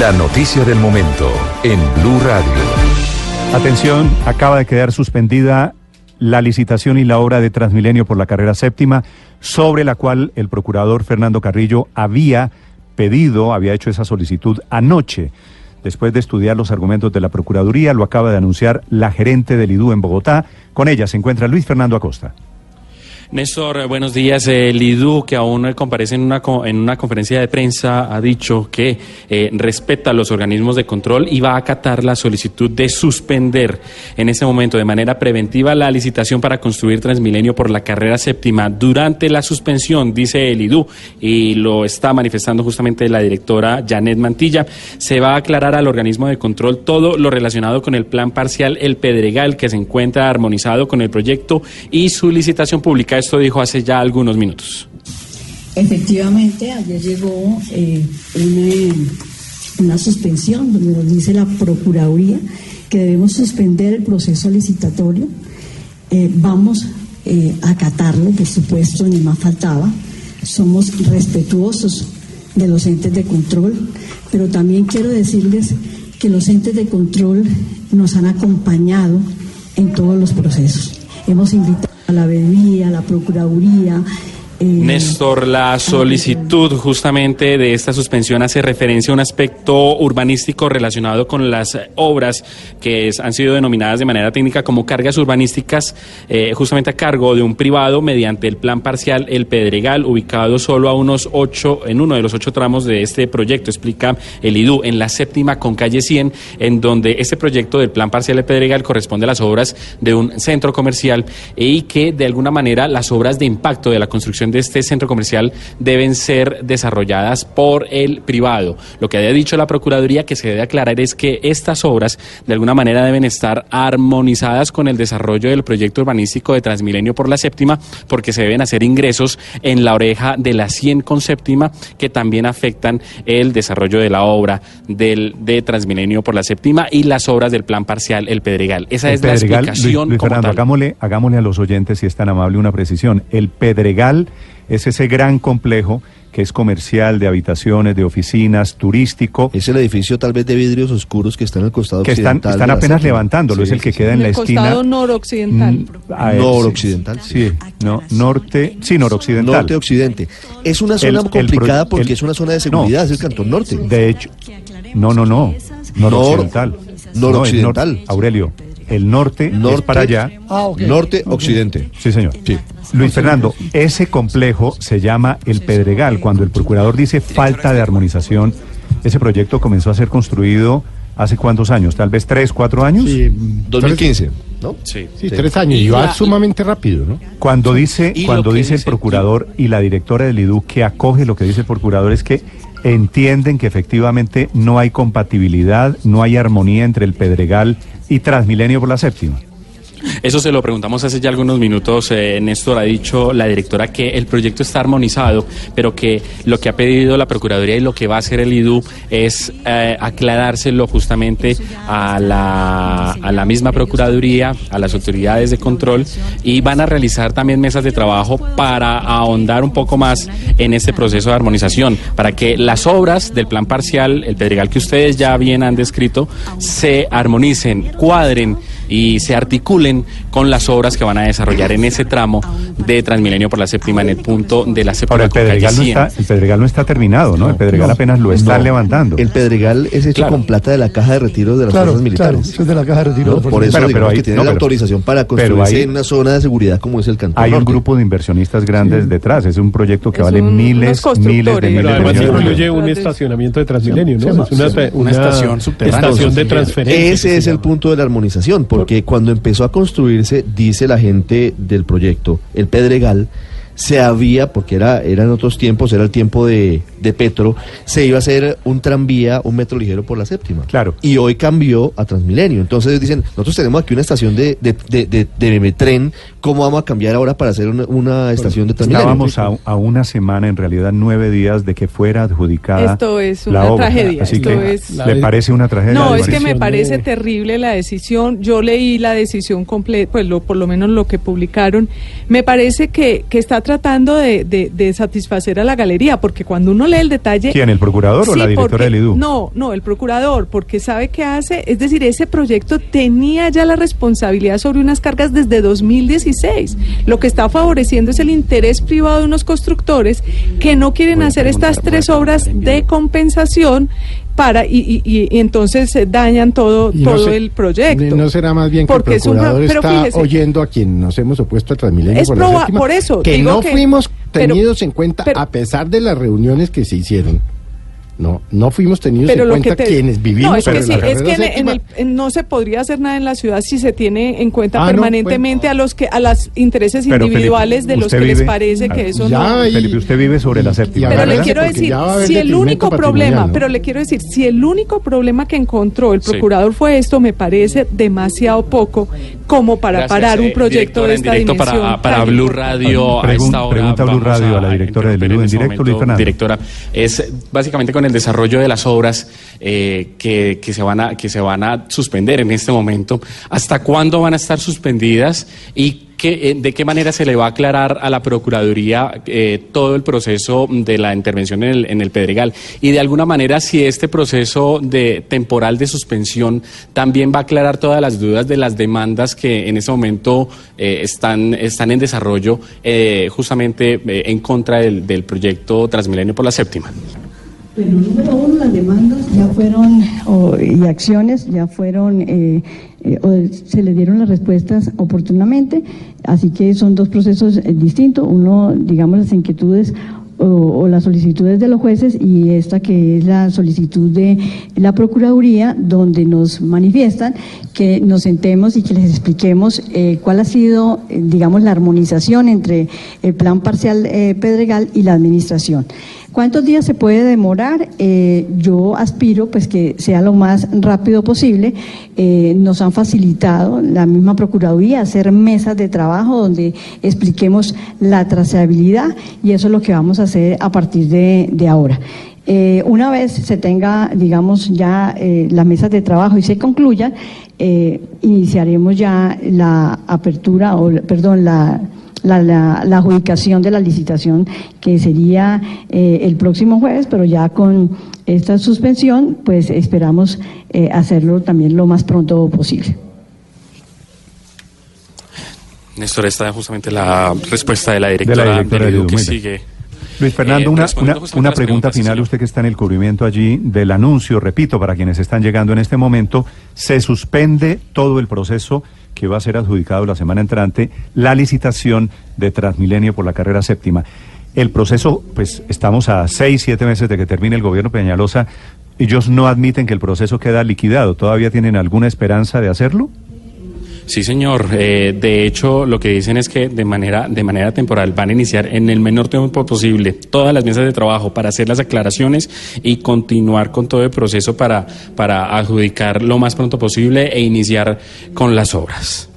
La noticia del momento en Blue Radio. Atención, acaba de quedar suspendida la licitación y la obra de Transmilenio por la carrera séptima, sobre la cual el procurador Fernando Carrillo había pedido, había hecho esa solicitud anoche. Después de estudiar los argumentos de la Procuraduría, lo acaba de anunciar la gerente del IDU en Bogotá. Con ella se encuentra Luis Fernando Acosta. Néstor, buenos días. El IDU, que aún comparece en una, en una conferencia de prensa, ha dicho que eh, respeta los organismos de control y va a acatar la solicitud de suspender en este momento de manera preventiva la licitación para construir Transmilenio por la carrera séptima. Durante la suspensión, dice el IDU, y lo está manifestando justamente la directora Janet Mantilla, se va a aclarar al organismo de control todo lo relacionado con el plan parcial El Pedregal, que se encuentra armonizado con el proyecto y su licitación pública esto dijo hace ya algunos minutos. Efectivamente, ayer llegó eh, una, suspensión donde nos dice la Procuraduría que debemos suspender el proceso licitatorio. Eh, vamos eh, a acatarlo, por supuesto, ni más faltaba. Somos respetuosos de los entes de control, pero también quiero decirles que los entes de control nos han acompañado en todos los procesos. Hemos invitado la bebida, a la Procuraduría, Néstor, la solicitud justamente de esta suspensión hace referencia a un aspecto urbanístico relacionado con las obras que han sido denominadas de manera técnica como cargas urbanísticas, eh, justamente a cargo de un privado mediante el plan parcial El Pedregal, ubicado solo a unos ocho, en uno de los ocho tramos de este proyecto, explica el IDU, en la séptima con calle 100, en donde este proyecto del plan parcial El Pedregal corresponde a las obras de un centro comercial y que de alguna manera las obras de impacto de la construcción de este centro comercial deben ser desarrolladas por el privado. Lo que había dicho la Procuraduría que se debe aclarar es que estas obras de alguna manera deben estar armonizadas con el desarrollo del proyecto urbanístico de Transmilenio por la séptima, porque se deben hacer ingresos en la oreja de la 100 con séptima que también afectan el desarrollo de la obra del, de Transmilenio por la séptima y las obras del plan parcial El Pedregal. Esa es la explicación. Luis, Fernando, hagámosle, hagámosle a los oyentes, si es tan amable, una precisión. El Pedregal es ese gran complejo que es comercial, de habitaciones, de oficinas, turístico. Es el edificio tal vez de vidrios oscuros que está en el costado que Están, están apenas levantándolo, es el que queda en, la esquina. costado noroccidental. Mm, noroccidental. Sí, no, norte, sí, noroccidental. Norte-occidente. Es una zona complicada porque es una zona de seguridad, es el cantón norte. De hecho, no, no, no, noroccidental. Noroccidental. Aurelio, el norte, norte es para allá. Ah, Norte, occidente. Sí, señor. Sí. Luis Fernando, ese complejo se llama El Pedregal. Cuando el procurador dice falta de armonización, ese proyecto comenzó a ser construido hace cuántos años, tal vez tres, cuatro años. Sí, 2015. ¿No? Sí, sí, tres años y va sumamente rápido, ¿no? Cuando dice, cuando dice el procurador y la directora del IDU que acoge lo que dice el procurador es que entienden que efectivamente no hay compatibilidad, no hay armonía entre el Pedregal y Transmilenio por la séptima. Eso se lo preguntamos hace ya algunos minutos. Eh, Néstor ha dicho la directora que el proyecto está armonizado, pero que lo que ha pedido la Procuraduría y lo que va a hacer el IDU es eh, aclarárselo justamente a la, a la misma Procuraduría, a las autoridades de control y van a realizar también mesas de trabajo para ahondar un poco más en este proceso de armonización, para que las obras del plan parcial, el Pedregal que ustedes ya bien han descrito, se armonicen, cuadren y se articulen con las obras que van a desarrollar en ese tramo de Transmilenio por la séptima en el punto de la séptima. Ahora, el Pedregal, no está, el Pedregal no está terminado, ¿no? El Pedregal apenas lo están levantando. El Pedregal es hecho con plata de la caja de retiro de las fuerzas militares. Claro, es de la caja de retiro. por eso pero, que tiene la autorización para construirse en una zona de seguridad como es el cantón. Hay un grupo de inversionistas grandes detrás. Es un proyecto que vale miles, miles de millones. Además incluye un estacionamiento de Transmilenio, ¿no? Es una, estación subterránea. Estación de transferencia. Ese es el punto de la armonización, porque cuando empezó a construirse, dice la gente del proyecto, el Pedregal, se había, porque era, eran otros tiempos, era el tiempo de, de, Petro, se iba a hacer un tranvía, un metro ligero por la séptima. Claro. Y hoy cambió a Transmilenio. Entonces dicen, nosotros tenemos aquí una estación de, de, de, de tren, ¿cómo vamos a cambiar ahora para hacer una, estación de Transmilenio? Estábamos a, a, una semana, en realidad nueve días, de que fuera adjudicada Esto es una tragedia. Así Esto que, es... ¿Le parece una tragedia? No, es que me parece terrible la decisión. Yo leí la decisión completa, pues lo, por lo menos lo que publicaron. Me parece que, que está tratando de, de, satisfacer a la galería, porque cuando uno lee el detalle... ¿Quién, el procurador o la directora del IDU? No, no, el procurador, porque sabe qué hace, es decir, ese proyecto tenía ya la responsabilidad sobre unas cargas desde 2016. Lo que está favoreciendo es el interés privado de unos constructores que no quieren hacer estas tres obras de compensación para y, y, entonces dañan todo todo el proyecto. No será más bien que el procurador está oyendo a quien nos hemos opuesto a Transmilenio es por, eso que no fuimos tenidos en cuenta a pesar de las reuniones que se hicieron no, no fuimos tenidos en cuenta quienes vivimos. No, es que, sí, es que no se podría hacer nada en la ciudad si se tiene en cuenta ah, permanentemente a los que a los intereses individuales de los que les parece que eso no. Felipe, usted vive sobre la séptima. Pero le quiero decir, si el único problema, pero le quiero decir, si el único problema que encontró el procurador fue esto, me parece demasiado poco como para parar un eh, proyecto de esta dimensión. Para, para Blue Radio a esta hora. Pregunta Blue Radio a, la directora de Blue en directo, Luis Fernando. Directora, es básicamente con el desarrollo de las obras eh, que, que, se van a, que se van a suspender en este momento. ¿Hasta cuándo van a estar suspendidas y eh, ¿de qué manera se le va a aclarar a la Procuraduría eh, todo el proceso de la intervención en el, en el, Pedregal? Y de alguna manera, si este proceso de temporal de suspensión también va a aclarar todas las dudas de las demandas que en este momento están, están en desarrollo justamente en contra del, del proyecto Transmilenio por la séptima. Bueno, número uno, las demandas ya fueron, y acciones ya fueron, eh, eh, se le dieron las respuestas oportunamente, así que son dos procesos eh, distintos. Uno, digamos, las inquietudes o, las solicitudes de los jueces y esta que es la solicitud de la Procuraduría, donde nos manifiestan que nos sentemos y que les expliquemos cuál ha sido, digamos, la armonización entre el plan parcial Pedregal y la Administración. ¿Cuántos días se puede demorar? Eh, yo aspiro pues que sea lo más rápido posible. Eh, nos han facilitado la misma Procuraduría hacer mesas de trabajo donde expliquemos la trazabilidad y eso es lo que vamos a hacer a partir de, ahora. Eh, una vez se tenga, digamos, ya las mesas de trabajo y se concluyan, iniciaremos ya la apertura, o perdón, la la, la, adjudicación de la licitación que sería eh, el próximo jueves, pero ya con esta suspensión, pues esperamos eh, hacerlo también lo más pronto posible. Néstor, esta es justamente la respuesta de la directora, de que sigue. Luis Fernando, eh, una, una, pregunta final, usted que está en el cubrimiento allí del anuncio, repito, para quienes están llegando en este momento, se suspende todo el proceso que va a ser adjudicado la semana entrante la licitación de Transmilenio por la carrera séptima. El proceso, pues estamos a seis, siete meses de que termine el gobierno Peñalosa. ¿Ellos no admiten que el proceso queda liquidado? ¿Todavía tienen alguna esperanza de hacerlo? Sí, señor. Eh, de hecho, lo que dicen es que de manera, de manera temporal van a iniciar en el menor tiempo posible todas las mesas de trabajo para hacer las aclaraciones y continuar con todo el proceso para, para adjudicar lo más pronto posible e iniciar con las obras.